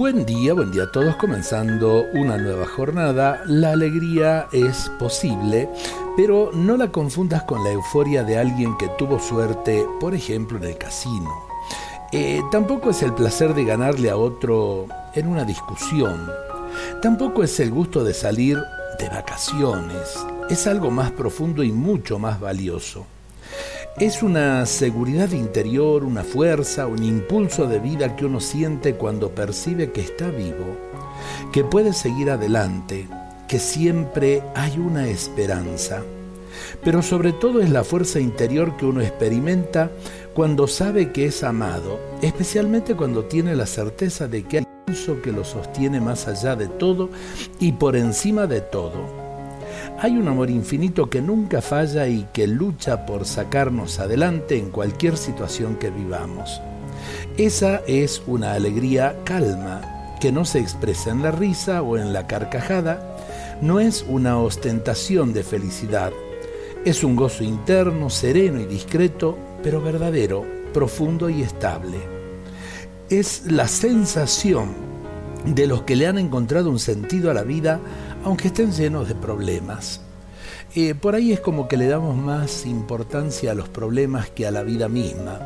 Buen día, buen día a todos, comenzando una nueva jornada. La alegría es posible, pero no la confundas con la euforia de alguien que tuvo suerte, por ejemplo, en el casino. Eh, tampoco es el placer de ganarle a otro en una discusión. Tampoco es el gusto de salir de vacaciones. Es algo más profundo y mucho más valioso. Es una seguridad interior, una fuerza, un impulso de vida que uno siente cuando percibe que está vivo, que puede seguir adelante, que siempre hay una esperanza. Pero sobre todo es la fuerza interior que uno experimenta cuando sabe que es amado, especialmente cuando tiene la certeza de que hay un que lo sostiene más allá de todo y por encima de todo hay un amor infinito que nunca falla y que lucha por sacarnos adelante en cualquier situación que vivamos. Esa es una alegría calma, que no se expresa en la risa o en la carcajada, no es una ostentación de felicidad, es un gozo interno, sereno y discreto, pero verdadero, profundo y estable. Es la sensación de los que le han encontrado un sentido a la vida aunque estén llenos de problemas. Eh, por ahí es como que le damos más importancia a los problemas que a la vida misma.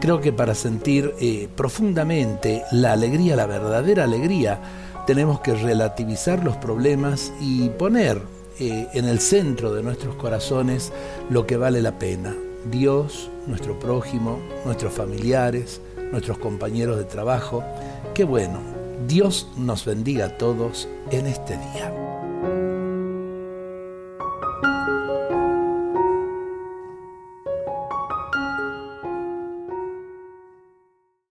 Creo que para sentir eh, profundamente la alegría, la verdadera alegría, tenemos que relativizar los problemas y poner eh, en el centro de nuestros corazones lo que vale la pena. Dios, nuestro prójimo, nuestros familiares, nuestros compañeros de trabajo. Qué bueno. Dios nos bendiga a todos en este día.